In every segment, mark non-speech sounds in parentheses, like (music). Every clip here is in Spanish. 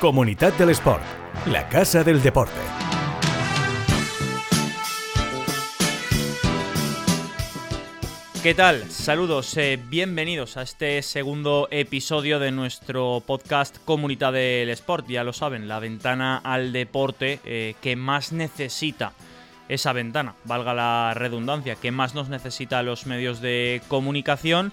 Comunidad del Sport, la casa del deporte. ¿Qué tal? Saludos, eh, bienvenidos a este segundo episodio de nuestro podcast Comunidad del Sport. Ya lo saben, la ventana al deporte eh, que más necesita esa ventana, valga la redundancia, que más nos necesita los medios de comunicación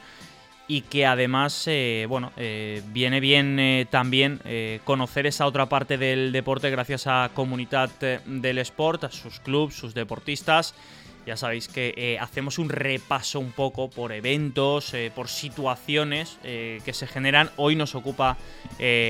y que además, eh, bueno, viene bien también conocer esa otra parte del deporte gracias a Comunidad del Sport, a sus clubes, sus deportistas ya sabéis que eh, hacemos un repaso un poco por eventos, eh, por situaciones eh, que se generan. Hoy nos ocupa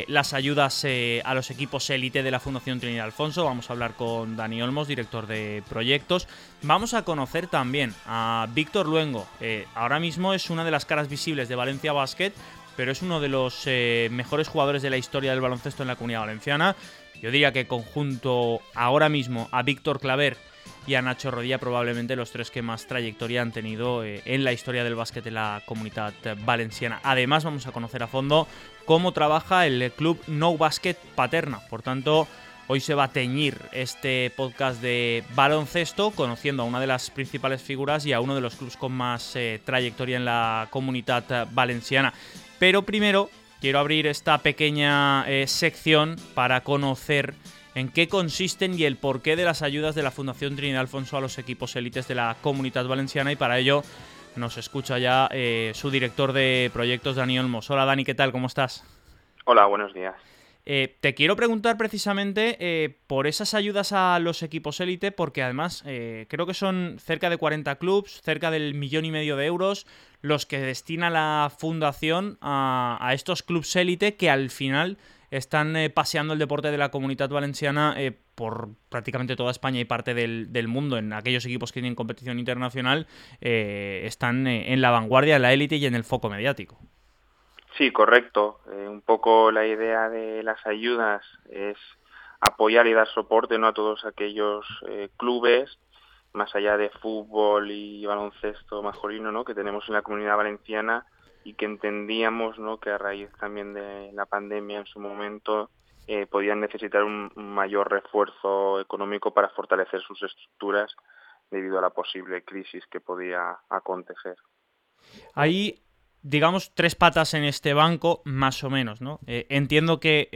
las ayudas a los equipos élite de la Fundación Trinidad Alfonso. Vamos a hablar con Dani Olmos, director de proyectos. Vamos a conocer también a Víctor Luengo. ahora mismo es una de las caras visibles de Valencia Basket, pero es uno de los mejores jugadores de la historia del baloncesto en la comunidad valenciana. Yo diría que conjunto ahora mismo a Víctor Claver y a Nacho Rodilla, probablemente los tres que más trayectoria han tenido eh, en la historia del básquet en la comunidad valenciana. Además, vamos a conocer a fondo cómo trabaja el club No Basket Paterna. Por tanto, hoy se va a teñir este podcast de baloncesto, conociendo a una de las principales figuras y a uno de los clubes con más eh, trayectoria en la comunidad valenciana. Pero primero, quiero abrir esta pequeña eh, sección para conocer en qué consisten y el porqué de las ayudas de la Fundación Trinidad Alfonso a los equipos élites de la comunidad valenciana y para ello nos escucha ya eh, su director de proyectos, Dani Olmos. Hola Dani, ¿qué tal? ¿Cómo estás? Hola, buenos días. Eh, te quiero preguntar precisamente eh, por esas ayudas a los equipos élite, porque además creo que son cerca de 40 clubs, cerca del millón y medio de euros, los que destina la fundación a, a estos clubs élite que al final están eh, paseando el deporte de la comunidad valenciana eh, por prácticamente toda España y parte del, mundo. En aquellos equipos que tienen competición internacional eh, están en la vanguardia, en la élite y en el foco mediático. Sí, correcto. un poco la idea de las ayudas es apoyar y dar soporte ¿no? a todos aquellos clubes más allá de fútbol y baloncesto masculino ¿no? que tenemos en la comunidad valenciana y que entendíamos ¿no? que a raíz también de la pandemia en su momento eh, podían necesitar un, mayor refuerzo económico para fortalecer sus estructuras debido a la posible crisis que podía acontecer. Hay, digamos, tres patas en este banco, más o menos, ¿no? Eh, entiendo que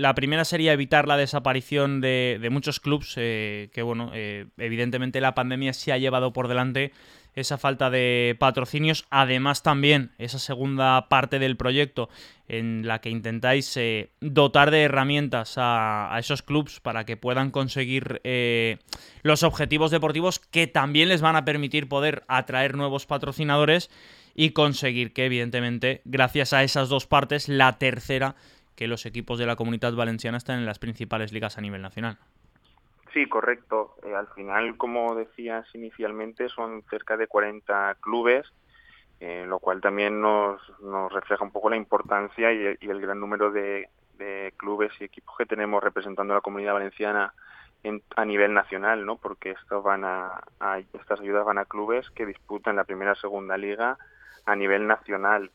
la primera sería evitar la desaparición de, muchos clubs, eh, que, bueno, evidentemente la pandemia se ha llevado por delante esa falta de patrocinios. Además también esa segunda parte del proyecto en la que intentáis eh, dotar de herramientas a, esos clubs para que puedan conseguir eh, los objetivos deportivos que también les van a permitir poder atraer nuevos patrocinadores y conseguir que evidentemente gracias a esas dos partes la tercera que los equipos de la comunidad valenciana están en las principales ligas a nivel nacional. Sí, correcto. Eh, al final, como decías inicialmente, son cerca de 40 clubes, eh, lo cual también nos, nos refleja un poco la importancia y, el gran número de, clubes y equipos que tenemos representando a la comunidad valenciana a nivel nacional, ¿no? Porque van a, estas ayudas van a clubes que disputan la primera o segunda liga a nivel nacional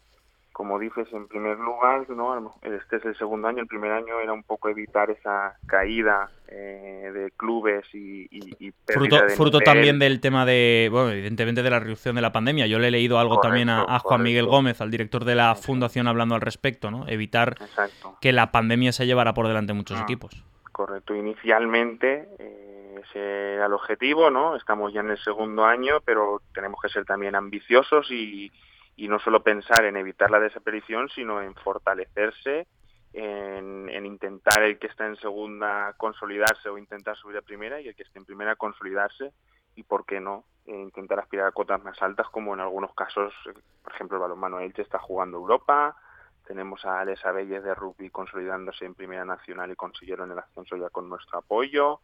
como dices, en primer lugar, ¿no? este es el segundo año, el primer año era un poco evitar esa caída eh, de clubes y, y, fruto, fruto también del tema de, bueno, evidentemente de la reducción de la pandemia. Yo le he leído algo también a, Juan Miguel Gómez, al director de la fundación, hablando al respecto, ¿no? Evitar que la pandemia se llevara por delante muchos ah, equipos. Correcto. Inicialmente eh, ese era el objetivo, ¿no? Estamos ya en el segundo año, pero tenemos que ser también ambiciosos y y no solo pensar en evitar la desaparición, sino en fortalecerse, en, intentar el que está en segunda consolidarse o intentar subir a primera y el que esté en primera consolidarse y, ¿por qué no?, eh, intentar aspirar a cotas más altas como en algunos casos, eh, por ejemplo, el balonmano Elche está jugando Europa, tenemos a Alex Abelles de rugby consolidándose en primera nacional y consiguieron el ascenso ya con nuestro apoyo,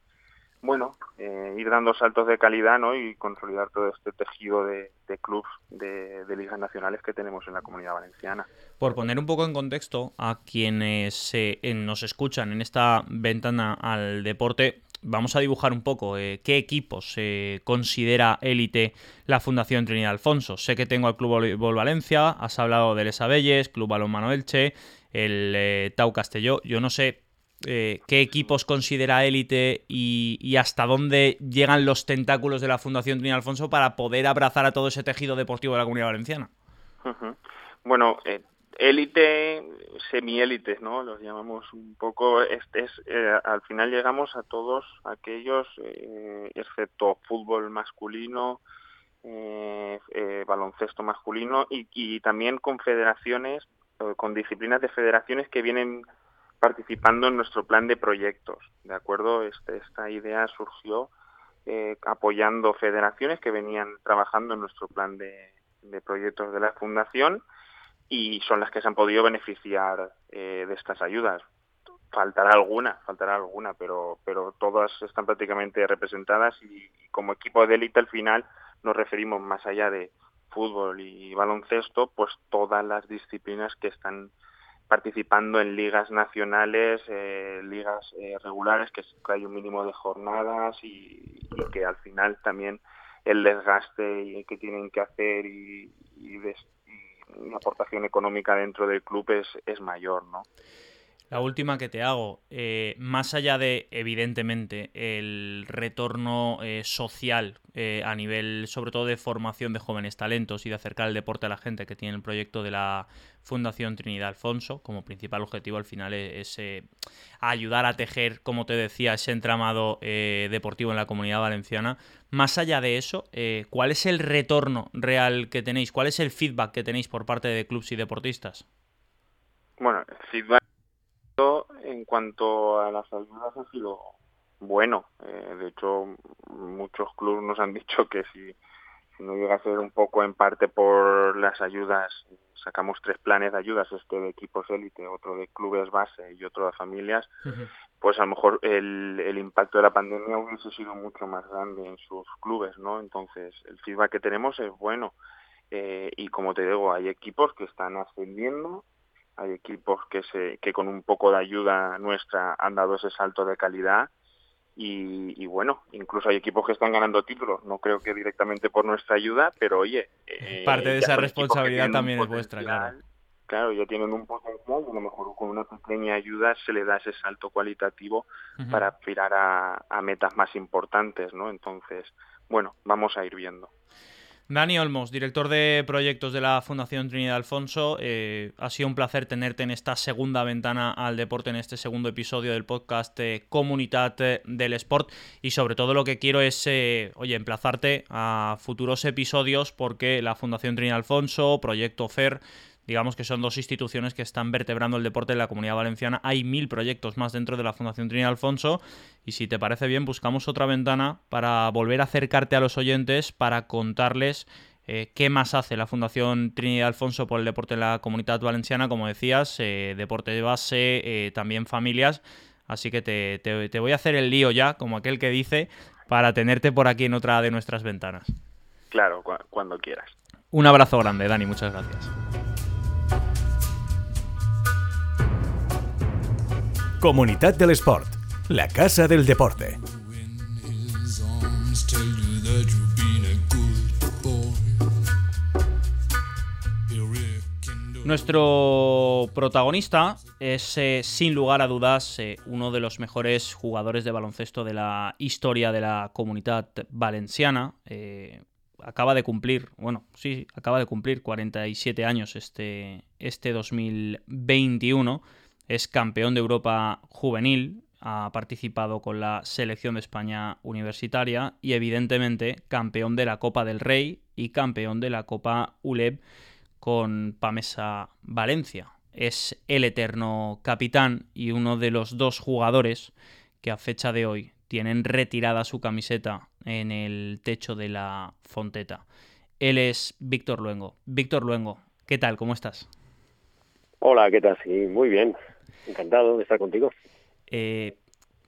bueno, eh, ir dando saltos de calidad ¿no? y consolidar todo este tejido de, de clubs de, ligas nacionales que tenemos en la comunidad valenciana. Por poner un poco en contexto a quienes eh, nos escuchan en esta ventana al deporte, vamos a dibujar un poco eh, qué equipos considera élite la Fundación Trinidad Alfonso. Sé que tengo al Club Voleibol Valencia, has hablado del Esabelles, Club Balonmano Elche, el Tau Castelló. Yo no sé eh, qué equipos considera élite y, hasta dónde llegan los tentáculos de la Fundación Trinidad Alfonso para poder abrazar a todo ese tejido deportivo de la comunidad valenciana. Bueno, eh, élite, semi-élites, ¿no? Los llamamos un poco. Este es, eh, al final llegamos a todos aquellos, excepto fútbol masculino, baloncesto masculino y, y también con federaciones, con disciplinas de federaciones que vienen participando en nuestro plan de proyectos. ¿De acuerdo? Este, esta idea surgió eh, apoyando federaciones que venían trabajando en nuestro plan de, proyectos de la Fundación y son las que se han podido beneficiar eh, de estas ayudas. Faltará alguna, faltará alguna, pero, pero todas están prácticamente representadas y, como equipo de élite al final nos referimos más allá de fútbol y baloncesto, pues todas las disciplinas que están participando en ligas nacionales, eh, ligas eh, regulares, que, hay un mínimo de jornadas y, que al final también el desgaste que tienen que hacer y, y, una aportación económica dentro del club es, es mayor, ¿no? La última que te hago, eh, más allá de, evidentemente, el retorno eh, social eh, a nivel, sobre todo, de formación de jóvenes talentos y de acercar el deporte a la gente que tiene el proyecto de la Fundación Trinidad Alfonso, como principal objetivo al final es, ayudar a tejer, como te decía, ese entramado deportivo en la comunidad valenciana. Más allá de eso, ¿cuál es el retorno real que tenéis? ¿Cuál es el feedback que tenéis por parte de clubes y deportistas? Bueno, feedback en cuanto a las ayudas ha sido bueno. Eh, de hecho, muchos clubes nos han (laughs) dicho que si, no llega a ser un poco en parte por las ayudas, sacamos tres planes de ayudas, este de equipos élite, otro de clubes base y otro de familias, pues a lo mejor el, el impacto de la pandemia hubiese sido mucho más grande en sus clubes, ¿no? Entonces, el feedback que tenemos es bueno. Eh, y como te digo, hay equipos que están ascendiendo hay equipos que, se, que con un poco de ayuda nuestra han dado ese salto de calidad y, bueno, incluso hay equipos que están ganando títulos, no creo que directamente por nuestra ayuda, pero oye... Eh, Parte de esa responsabilidad también es vuestra, claro. Claro, ya tienen un potencial y a lo mejor con una pequeña ayuda se le da ese salto cualitativo para aspirar a, a metas más importantes, ¿no? Entonces, bueno, vamos a ir viendo. Dani Olmos, director de proyectos de la Fundación Trinidad Alfonso, eh, ha sido un placer tenerte en esta segunda ventana al deporte, en este segundo episodio del podcast eh, Comunidad del Sport. Y sobre todo lo que quiero es, eh, oye, emplazarte a futuros episodios porque la Fundación Trinidad Alfonso, Proyecto FER, digamos que son dos instituciones que están vertebrando el deporte en la comunidad valenciana. Hay mil proyectos más dentro de la Fundación Trinidad Alfonso y si te parece bien buscamos otra ventana para volver a acercarte a los oyentes para contarles eh, qué más hace la Fundación Trinidad Alfonso por el deporte en la comunidad valenciana, como decías, eh, deporte de base, eh, también familias. Así que te, te voy a hacer el lío ya, como aquel que dice, para tenerte por aquí en otra de nuestras ventanas. Claro, cuando quieras. Un abrazo grande, Dani, muchas gracias. Comunidad del Sport, la casa del deporte. Nuestro protagonista es, eh, sin lugar a dudas, eh, uno de los mejores jugadores de baloncesto de la historia de la comunidad valenciana. Eh, acaba de cumplir, bueno, sí, acaba de cumplir 47 años este, este 2021 es campeón de Europa juvenil, ha participado con la selección de España universitaria y evidentemente campeón de la Copa del Rey y campeón de la Copa ULEB con Pamesa Valencia. Es el eterno capitán y uno de los dos jugadores que a fecha de hoy tienen retirada su camiseta en el techo de la Fonteta. Él es Víctor Luengo. Víctor Luengo, ¿qué tal? ¿Cómo estás? Hola, ¿qué tal? Sí, muy bien. Encantado de estar contigo. Eh,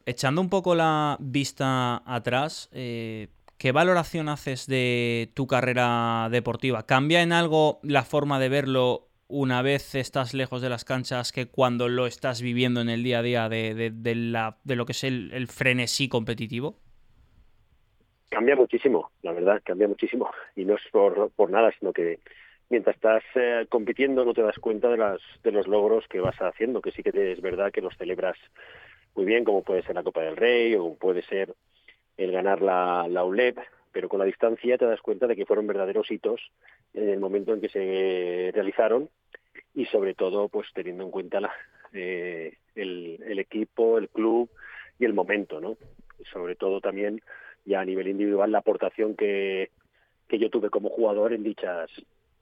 echando un poco la vista atrás, eh, ¿qué valoración haces de tu carrera deportiva? ¿Cambia en algo la forma de verlo una vez estás lejos de las canchas que cuando lo estás viviendo en el día a día de, de, lo que es el, frenesí competitivo? Cambia muchísimo, la verdad, cambia muchísimo. Y no es por, por nada, sino que mientras estás eh, compitiendo no te das cuenta de, las, de los logros que vas haciendo, que sí que es verdad que los celebras muy bien, como puede ser la Copa del Rey o puede ser el ganar la, la ULEP, pero con la distancia te das cuenta de que fueron verdaderos hitos en el momento en que se realizaron y sobre todo pues teniendo en cuenta la, eh, el, el, equipo, el club y el momento, ¿no? sobre todo también ya a nivel individual la aportación que, que yo tuve como jugador en dichas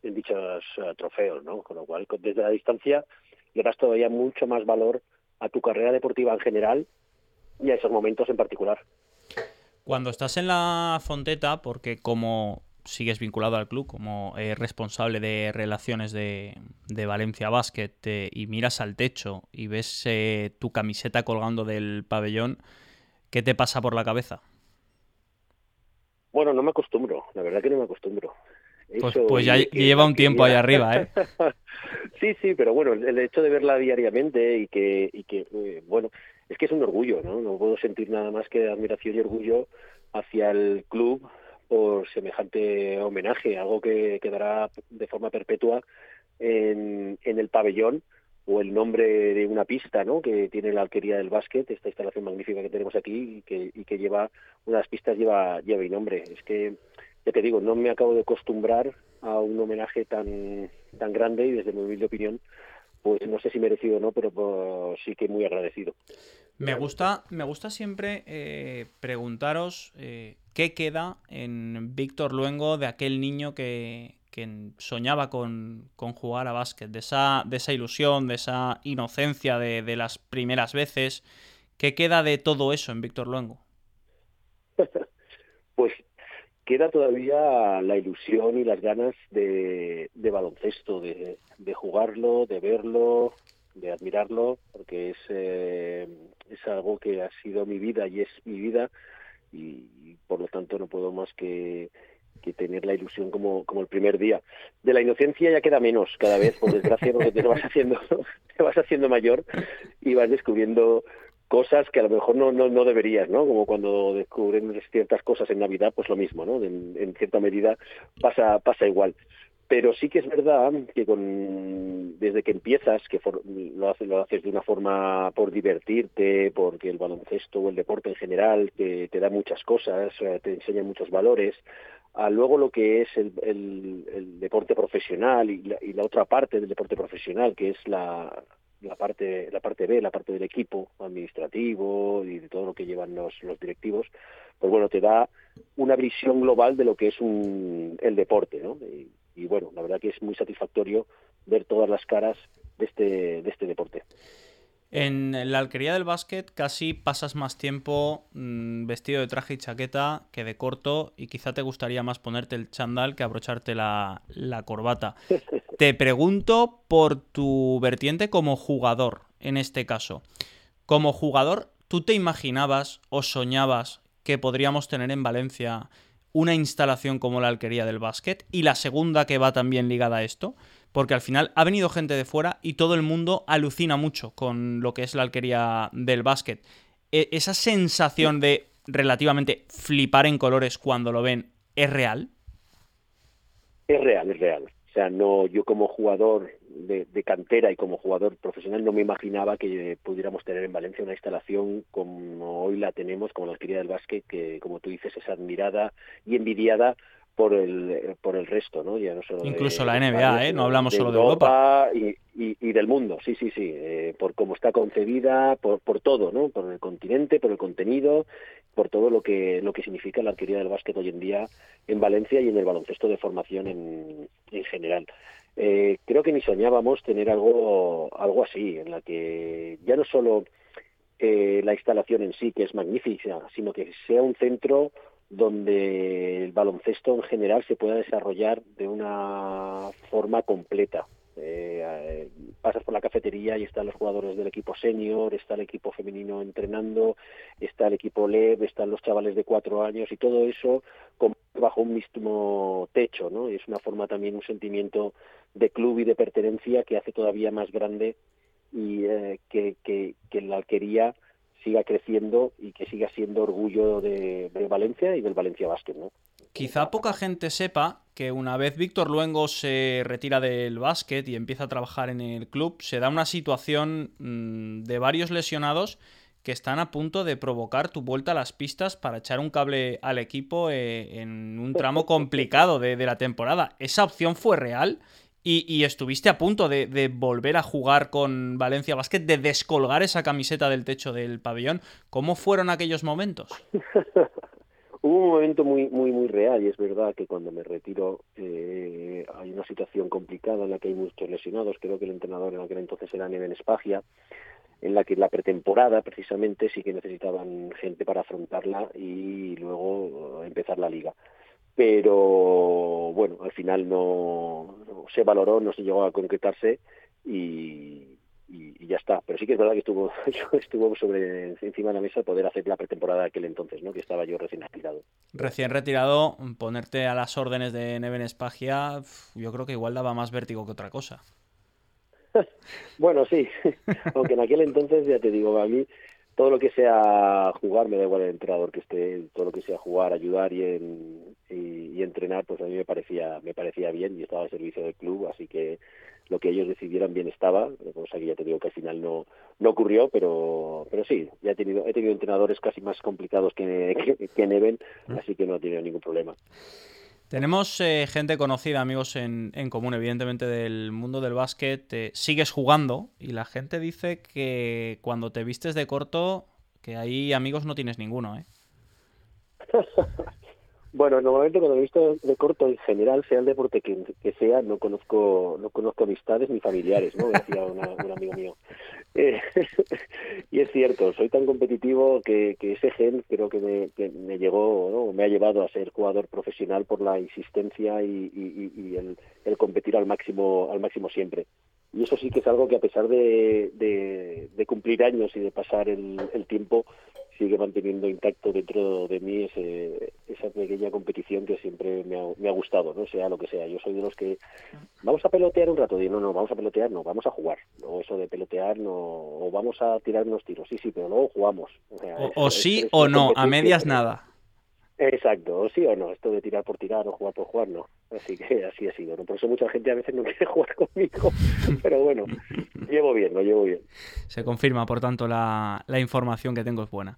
en dichos uh, trofeos, ¿no? Con lo cual desde la distancia le das todavía mucho más valor a tu carrera deportiva en general y a esos momentos en particular. Cuando estás en la Fonteta, porque como sigues vinculado al club como eh, responsable de relaciones de, de Valencia Basket eh, y miras al techo y ves eh, tu camiseta colgando del pabellón, ¿qué te pasa por la cabeza? Bueno, no me acostumbro, la verdad que no me acostumbro. Pues, Eso, pues, ya lleva un tiempo ahí arriba, ¿eh? (laughs) sí, sí, pero bueno, el hecho de verla diariamente y que, y que eh, bueno, es que es un orgullo, ¿no? No puedo sentir nada más que admiración y orgullo hacia el club por semejante homenaje, algo que quedará de forma perpetua en, en el pabellón o el nombre de una pista ¿no? que tiene la alquería del básquet, esta instalación magnífica que tenemos aquí y que, y que lleva, una de las pistas lleva, lleva mi nombre. Es que, ya te digo, no me acabo de acostumbrar a un homenaje tan, tan grande y desde mi humilde opinión, pues no sé si merecido o no, pero pues, sí que muy agradecido. Me gusta, me gusta siempre eh, preguntaros eh, qué queda en Víctor Luengo de aquel niño que, que soñaba con, con, jugar a básquet, de esa, de esa ilusión, de esa inocencia de, de, las primeras veces. ¿Qué queda de todo eso en Víctor Luengo? (laughs) pues queda todavía la ilusión y las ganas de, baloncesto, de, jugarlo, de verlo, de admirarlo, porque es, eh, es algo que ha sido mi vida y es mi vida y, y por lo tanto no puedo más que que tener la ilusión como, como el primer día. De la inocencia ya queda menos cada vez, por desgracia, porque te vas haciendo, (laughs) te vas haciendo mayor y vas descubriendo cosas que a lo mejor no, no, no deberías, ¿no? Como cuando descubren ciertas cosas en Navidad, pues lo mismo, ¿no? En, cierta medida pasa, pasa igual pero sí que es verdad que con, desde que empiezas, que for, lo, haces, lo haces de una forma por divertirte, porque el baloncesto o el deporte en general te, te da muchas cosas, te enseña muchos valores, a luego lo que es el, el, el deporte profesional y la, y la, otra parte del deporte profesional, que es la, la parte la parte B, la parte del equipo administrativo y de todo lo que llevan los, los directivos, pues bueno, te da una visión global de lo que es un, el deporte, ¿no? Y, y bueno, la verdad que es muy satisfactorio ver todas las caras de este, de este deporte. En la alquería del básquet casi pasas más tiempo mmm, vestido de traje y chaqueta que de corto y quizá te gustaría más ponerte el chandal que abrocharte la, la corbata. (laughs) te pregunto por tu vertiente como jugador, en este caso. Como jugador, ¿tú te imaginabas o soñabas que podríamos tener en Valencia una instalación como la alquería del básquet? Y la segunda que va también ligada a esto, porque al final ha venido gente de fuera y todo el mundo alucina mucho con lo que es la alquería del básquet. E ¿Esa sensación de relativamente flipar en colores cuando lo ven es real? Es real, es real. Sea, no, yo como jugador de, de, cantera y como jugador profesional no me imaginaba que pudiéramos tener en Valencia una instalación como hoy la tenemos, como la alquería del básquet, que como tú dices es admirada y envidiada por el por el resto, ¿no? Ya no solo Incluso de, la NBA, España, ¿eh? No hablamos de solo de Europa. Y, y, y, del mundo, sí, sí, sí. Eh, por cómo está concebida, por, por todo, ¿no? Por el continente, por el contenido, por todo lo que lo que significa la alquería del básquet hoy en día en Valencia y en el baloncesto de formación en, en general. Eh, creo que ni soñábamos tener algo algo así, en la que ya no solo eh, la instalación en sí, que es magnífica, sino que sea un centro donde el baloncesto en general se pueda desarrollar de una forma completa. Eh, pasas por la cafetería y están los jugadores del equipo senior, está el equipo femenino entrenando, está el equipo LEV, están los chavales de cuatro años y todo eso bajo un mismo techo, ¿no? Y es una forma también, un sentimiento de club y de pertenencia que hace todavía más grande y eh, que, que, que la alquería siga creciendo y que siga siendo orgullo de, de Valencia y del Valencia Basket, ¿no? Quizá poca gente sepa que una vez Víctor Luengo se retira del básquet y empieza a trabajar en el club, se da una situación mmm, de varios lesionados que están a punto de provocar tu vuelta a las pistas para echar un cable al equipo eh, en un tramo complicado de, la temporada. ¿Esa opción fue real? Y, estuviste a punto de, de, volver a jugar con Valencia Basket, de descolgar esa camiseta del techo del pabellón. ¿Cómo fueron aquellos momentos? (laughs) Hubo un momento muy muy muy real y es verdad que cuando me retiro eh, hay una situación complicada en la que hay muchos lesionados. Creo que el entrenador en aquel entonces era Neven Espagia, en la que la pretemporada precisamente sí que necesitaban gente para afrontarla y luego empezar la liga. Pero bueno, al final no se valoró, no se llegó a concretarse y, y, ya está. Pero sí que es verdad que estuvo, (laughs) estuvo sobre encima de la mesa poder hacer la pretemporada de aquel entonces, ¿no? Que estaba yo recién retirado. Recién retirado, ponerte a las órdenes de Neven Espagia, yo creo que igual daba más vértigo que otra cosa. (laughs) bueno, sí. (laughs) Aunque en aquel entonces, ya te digo, a mí todo lo que sea jugar, me da igual el entrenador que esté, todo lo que sea jugar, ayudar y, en, y, entrenar, pues a mí me parecía, me parecía bien y estaba al servicio del club, así que lo que ellos decidieran bien estaba, cosa que ya te digo que al final no, no ocurrió, pero, pero sí, ya he tenido, he tenido entrenadores casi más complicados que, (laughs) que, Neven, mm. así que no he tenido ningún problema. Tenemos eh, gente conocida, amigos en, en, común, evidentemente, del mundo del básquet. Sigues jugando y la gente dice que cuando te vistes de corto, que ahí amigos no tienes ninguno, ¿eh? (laughs) Bueno, normalmente cuando he visto de corto en general, sea el deporte que, sea, no conozco no conozco amistades ni familiares, ¿no? Decía un amigo mío. Eh, (laughs) y es cierto, soy tan competitivo que, ese gen creo que me, que me llegó, ¿no? me ha llevado a ser jugador profesional por la insistencia y, el, competir al máximo al máximo siempre. Y eso sí que es algo que a pesar de, cumplir años y de pasar el tiempo, sigue manteniendo intacto dentro de mí ese, esa pequeña competición que siempre me ha, me ha, gustado, no sea lo que sea. Yo soy de los que vamos a pelotear un rato, digo, no, no, vamos a pelotear, no, vamos a jugar. No, eso de pelotear, no, o vamos a tirar unos tiros, sí, sí, pero luego jugamos. O, sí o no, a medias nada. Exacto, sí o no, esto de tirar por tirar o jugar por jugar, no. Así que así ha sido, ¿no? Por eso mucha gente a veces no (laughs) quiere jugar conmigo, pero bueno, llevo bien, lo llevo bien. Se confirma, por tanto, la, información que tengo es buena.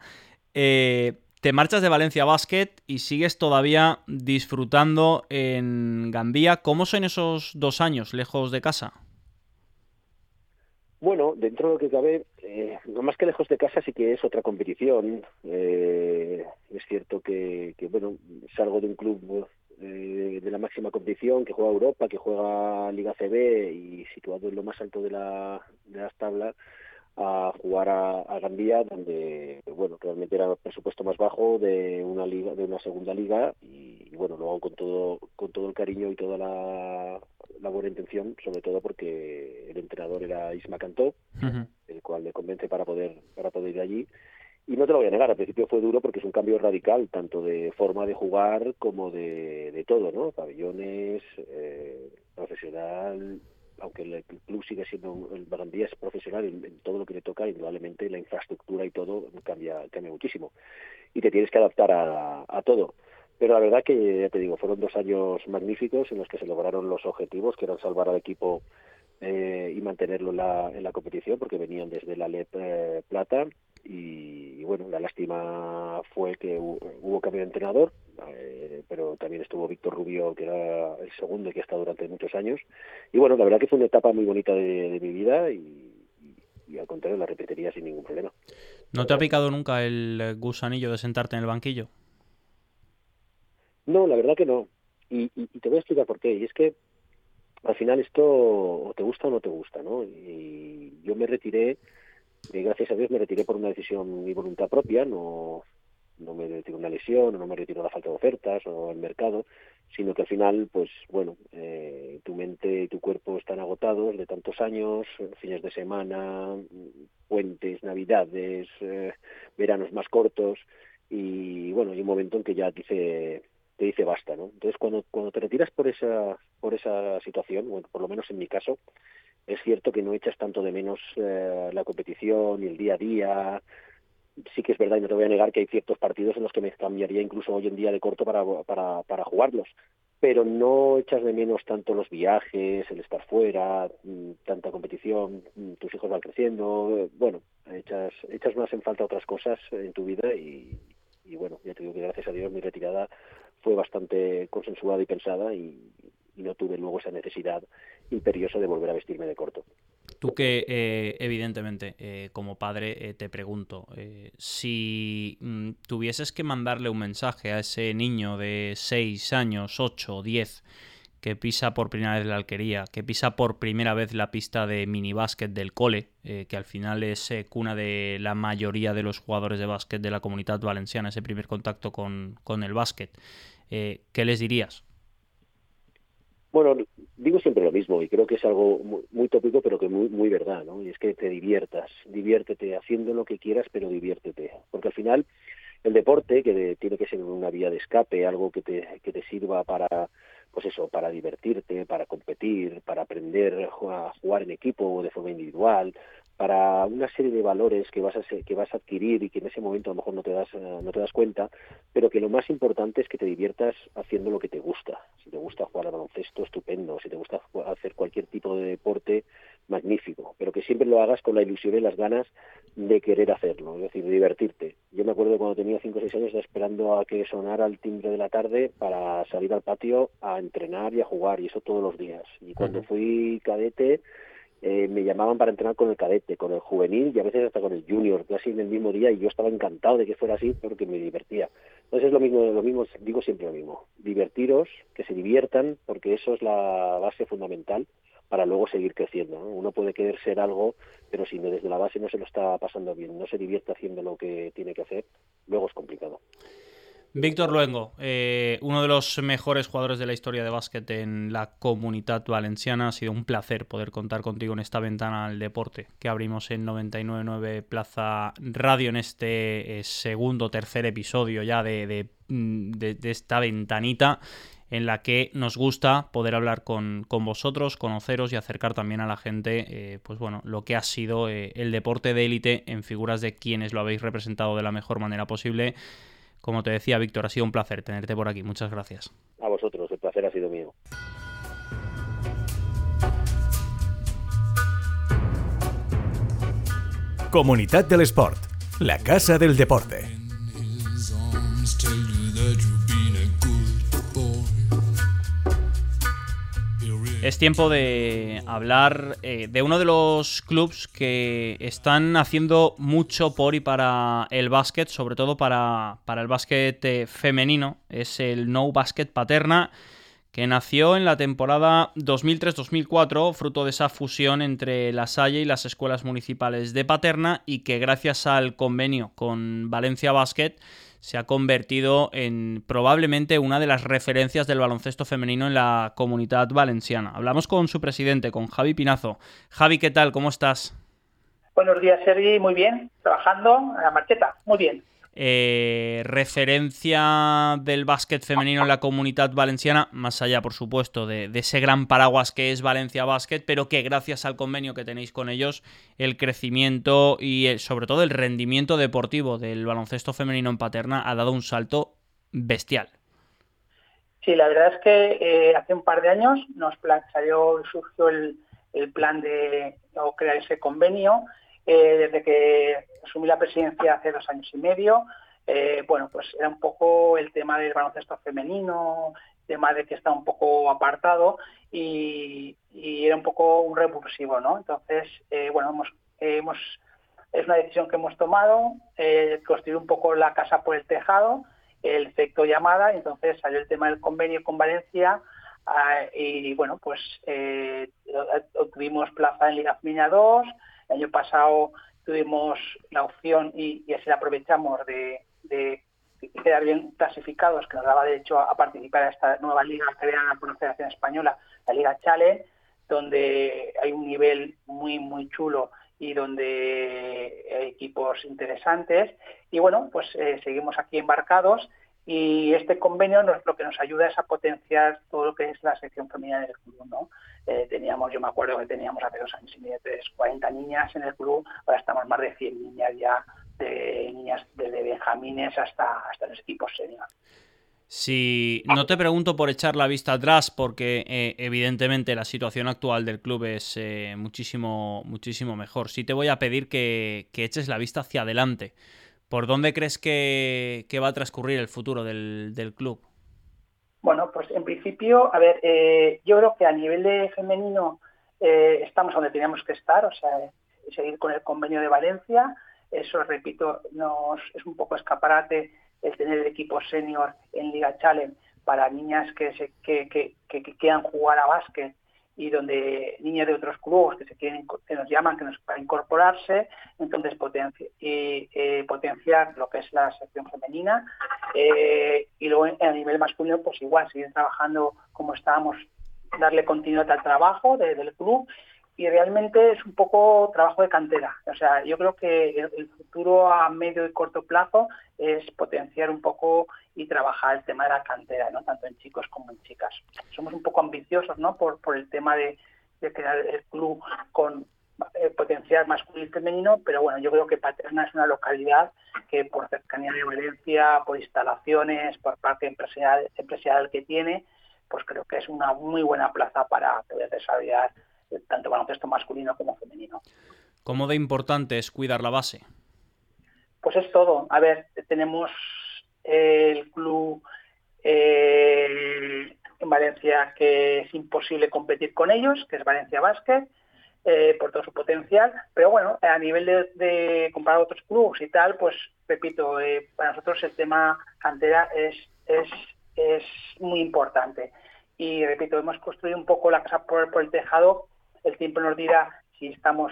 Eh, te marchas de Valencia Basket y sigues todavía disfrutando en Gandía. ¿Cómo son esos dos años lejos de casa? Bueno, dentro de lo que cabe, eh, no más que lejos de casa sí que es otra competición. Eh, es cierto que, que, bueno, salgo de un club eh, de la máxima competición que juega Europa, que juega Liga CB y situado en lo más alto de, la, de las tablas a jugar a, a, Gambia donde bueno realmente era el presupuesto más bajo de una liga de una segunda liga y, bueno lo hago con todo con todo el cariño y toda la, la buena intención sobre todo porque el entrenador era Isma Cantó el cual me convence para poder para poder ir allí y no te lo voy a negar, al principio fue duro porque es un cambio radical, tanto de forma de jugar como de, de todo, ¿no? Pabellones, eh, profesional, aunque el, club sigue siendo, el Barandía es profesional en, todo lo que le toca, indudablemente la infraestructura y todo cambia, cambia muchísimo. Y te tienes que adaptar a, a todo. Pero la verdad que, ya te digo, fueron dos años magníficos en los que se lograron los objetivos, que eran salvar al equipo eh, y mantenerlo en la, en la competición, porque venían desde la LEP eh, Plata. Y, bueno, la lástima fue que hubo, cambio de entrenador, eh, pero también estuvo Víctor Rubio, que era el segundo y que ha estado durante muchos años. Y bueno, la verdad que fue una etapa muy bonita de, mi vida y, al contrario la repetiría sin ningún problema. ¿No te ha picado nunca el gusanillo de sentarte en el banquillo? No, la verdad que no. Y, y, te voy a explicar por qué. Y es que al final esto o te gusta o no te gusta, ¿no? Y yo me retiré, y gracias a Dios me retiré por una decisión y voluntad propia, no, no me retiró una lesión, no me retiró la falta de ofertas o el mercado, sino que al final, pues bueno, eh, tu mente y tu cuerpo están agotados de tantos años, fines de semana, puentes, navidades, eh, veranos más cortos, y bueno, hay un momento en que ya dice te dice basta, ¿no? Entonces cuando cuando te retiras por esa por esa situación, bueno, por lo menos en mi caso, es cierto que no echas tanto de menos eh, la competición y el día a día, sí que es verdad y no te voy a negar que hay ciertos partidos en los que me cambiaría incluso hoy en día de corto para, jugarlos. pero no echas de menos tanto los viajes, el estar fuera, mm, tanta competición, mm, tus hijos van creciendo, bueno, echas, echas más en falta otras cosas en tu vida y bueno, ya te digo que gracias a Dios mi retirada fue bastante consensuada y pensada y, no tuve luego esa necesidad imperiosa de volver a vestirme de corto. Tú que, eh, evidentemente, eh, como padre, eh, te pregunto, si mm, tuvieses que mandarle un mensaje a ese niño de 6 años, 8, 10, que pisa por primera vez la alquería, que pisa por primera vez la pista de minibásquet del cole, que al final es cuna de la mayoría de los jugadores de básquet de la comunidad valenciana, ese primer contacto con, con el básquet, ¿qué les dirías? Bueno, digo siempre lo mismo y creo que es algo muy, tópico pero que muy, muy verdad, ¿no? Y es que te diviertas, diviértete haciendo lo que quieras pero diviértete, porque al final el deporte, que tiene que ser una vía de escape, algo que te, que te sirva para, pues eso, para divertirte, para competir, para aprender a jugar en equipo o de forma individual, para una serie de valores que vas a que vas a adquirir y que en ese momento a lo mejor no te das eh, no te das cuenta pero que lo más importante es que te diviertas haciendo lo que te gusta. Si te gusta jugar al baloncesto estupendo. Si te gusta hacer cualquier tipo de deporte magnífico. Pero que siempre lo hagas con la ilusión y las ganas de querer hacerlo es decir divertirte. Yo me acuerdo cuando tenía cinco o seis años esperando a que sonara el timbre de la tarde para salir al patio a entrenar y a jugar y eso todos los días. Y cuando fui cadete eh, me llamaban para entrenar con el cadete, con el juvenil y a veces hasta con el junior, casi en el mismo día y yo estaba encantado de que fuera así porque me divertía. Entonces es lo mismo, lo mismo, digo siempre lo mismo, divertiros, que se diviertan porque eso es la base fundamental para luego seguir creciendo. Uno puede querer ser algo, pero si desde la base no se lo está pasando bien, no se divierte haciendo lo que tiene que hacer, luego es complicado. Víctor Luengo, eh, uno de los mejores jugadores de la historia de básquet en la comunidad valenciana. Ha sido un placer poder contar contigo en esta ventana al deporte que abrimos en 999 Plaza Radio en este eh, segundo, tercer episodio ya de, mm, esta ventanita en la que nos gusta poder hablar con, vosotros, conoceros y acercar también a la gente, eh, pues bueno, lo que ha sido el deporte de élite en figuras de quienes lo habéis representado de la mejor manera posible como te decía, Víctor, ha sido un placer tenerte por aquí. Muchas gracias. A vosotros, el placer ha sido mío. Comunidad del Sport, la casa del deporte. Es tiempo de hablar eh, de uno de los clubs que están haciendo mucho por y para el básquet, sobre todo para, para el básquet eh, femenino. Es el No Basket Paterna, que nació en la temporada 2003-2004, fruto de esa fusión entre la Salle y las escuelas municipales de Paterna, y que gracias al convenio con Valencia Basket se ha convertido en probablemente una de las referencias del baloncesto femenino en la comunidad valenciana. Hablamos con su presidente, con Javi Pinazo. Javi, ¿qué tal? ¿Cómo estás? Buenos días, Sergi. Muy bien. Trabajando en la marcheta. Muy bien. Eh, referencia del básquet femenino en la comunidad valenciana, más allá, por supuesto, de, ese gran paraguas que es Valencia Básquet, pero que gracias al convenio que tenéis con ellos, el crecimiento y eh, sobre todo el rendimiento deportivo del baloncesto femenino en Paterna ha dado un salto bestial. Sí, la verdad es que eh, hace un par de años nos salió, surgió el, plan de crear ese convenio eh, desde que asumí la presidencia hace dos años y medio, eh, bueno, pues era un poco el tema del baloncesto femenino, tema de que está un poco apartado y, era un poco un repulsivo, ¿no? Entonces, eh, bueno, hemos, es una decisión que hemos tomado, construir un poco la casa por el tejado, el efecto llamada, y entonces salió el tema del convenio con Valencia ah, y bueno, pues obtuvimos plaza en Liga Femenina 2, el año pasado tuvimos la opción y, así la aprovechamos de, quedar bien clasificados, que nos daba derecho a, participar en esta nueva liga creada por la Federación Española, la Liga Challenge, donde hay un nivel muy, muy chulo y donde hay equipos interesantes. Y bueno, pues eh, seguimos aquí embarcados y este convenio nos, lo que nos ayuda es a potenciar todo lo que es la sección femenina del club. ¿no? Eh, teníamos, yo me acuerdo que teníamos hace dos años y medio, 40 niñas en el club, ahora estamos más de 100 niñas ya, de niñas desde benjamines hasta, hasta los equipos senior. Si no te pregunto por echar la vista atrás, porque eh, evidentemente la situación actual del club es eh, muchísimo, muchísimo mejor. Sí te voy a pedir que, eches la vista hacia adelante. ¿Por dónde crees que, va a transcurrir el futuro del, club? Bueno, pues en principio, a ver, eh, yo creo que a nivel de femenino estamos donde teníamos que estar, o sea, seguir con el convenio de Valencia. Eso, repito, nos es un poco escaparate el tener el equipo senior en Liga Challenge para niñas que, se, que, que, quieran jugar a básquet y donde niñas de otros clubes que se quieren que nos llaman que nos para incorporarse entonces eh, potenciar lo que es la sección femenina eh, y luego a nivel masculino pues igual seguir trabajando como estábamos darle continuidad al trabajo del club y realmente es un poco trabajo de cantera. O sea, yo creo que el, futuro a medio y corto plazo es potenciar un poco y trabajar el tema de la cantera, ¿no? Tanto en chicos como en chicas. Somos un poco ambiciosos, ¿no? Por, por el tema de, crear el club con eh, potencial masculino y femenino, pero bueno, yo creo que Paterna es una localidad que por cercanía de Valencia, por instalaciones, por parte empresarial, empresarial que tiene, pues creo que es una muy buena plaza para poder desarrollar tanto baloncesto masculino como femenino. ¿Cómo de importante es cuidar la base? Pues es todo. A ver, tenemos el club eh, en Valencia que es imposible competir con ellos, que es Valencia Basket, eh, por todo su potencial. Pero bueno, a nivel de, de comparar otros clubes y tal, pues repito, eh, para nosotros el tema cantera es, es, es muy importante. Y repito, hemos construido un poco la casa por, por el tejado el tiempo nos dirá si estamos,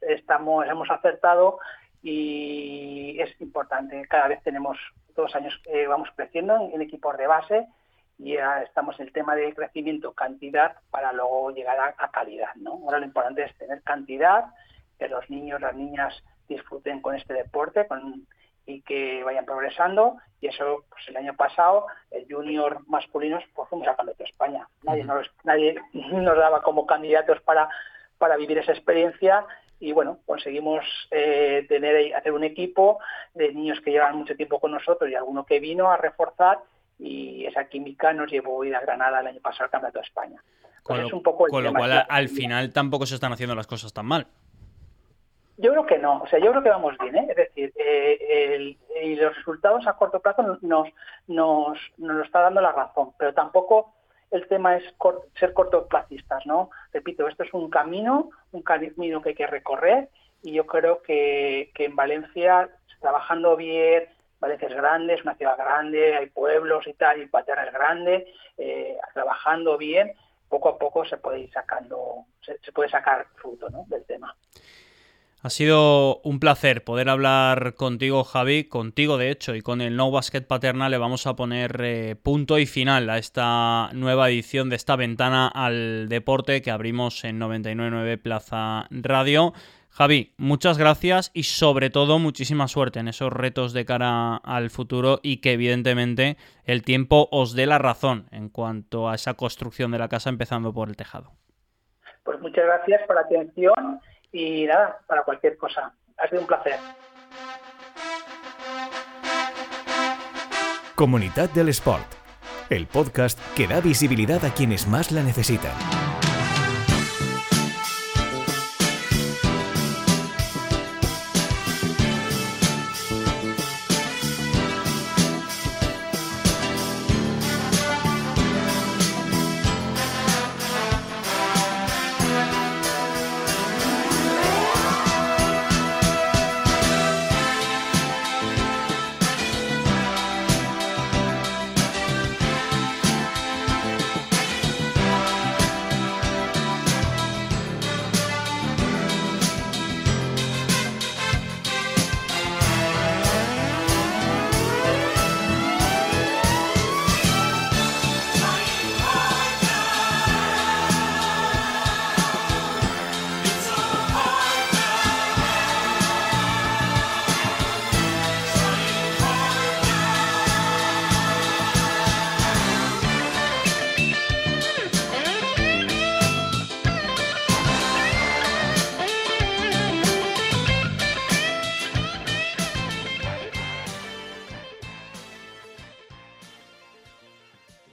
estamos, hemos acertado y es importante. Cada vez tenemos, todos los años eh, vamos creciendo en, equipos de base y ya estamos en el tema de crecimiento, cantidad, para luego llegar a, calidad. ¿no? Ahora lo importante es tener cantidad, que los niños, las niñas disfruten con este deporte y que vayan progresando. Y eso, pues el año pasado, el junior masculino, pues fuimos a campeonato de España. Nadie, nos, nadie (laughs) nos daba como candidatos para, para vivir esa experiencia y bueno, conseguimos eh, tener hacer un equipo de niños que llevan mucho tiempo con nosotros y alguno que vino a reforzar y esa química nos llevó a ir a Granada el año pasado al Campeonato de España. con lo, cual al final tampoco se están haciendo las cosas tan mal. Yo creo que no, o sea, yo creo que vamos bien, ¿eh? es decir, eh, y los resultados a corto plazo nos, nos, nos, lo está dando la razón, pero tampoco el tema es ser cortoplacistas, ¿no? Repito, esto es un camino, un camino que hay que recorrer y yo creo que, en Valencia, trabajando bien, Valencia es grande, es una ciudad grande, hay pueblos y tal, y Paterna es grande, eh, trabajando bien, poco a poco se puede ir sacando, se, se puede sacar fruto ¿no? del tema. Ha sido un placer poder hablar contigo, Javi, contigo de hecho, y con el No Basket Paterna le vamos a poner eh, punto y final a esta nueva edición de esta ventana al deporte que abrimos en 999 Plaza Radio. Javi, muchas gracias y sobre todo muchísima suerte en esos retos de cara al futuro y que evidentemente el tiempo os dé la razón en cuanto a esa construcción de la casa empezando por el tejado. Pues muchas gracias por la atención y nada, para cualquier cosa. Ha sido un placer. Comunidad del Sport, el podcast que da visibilidad a quienes más la necesitan.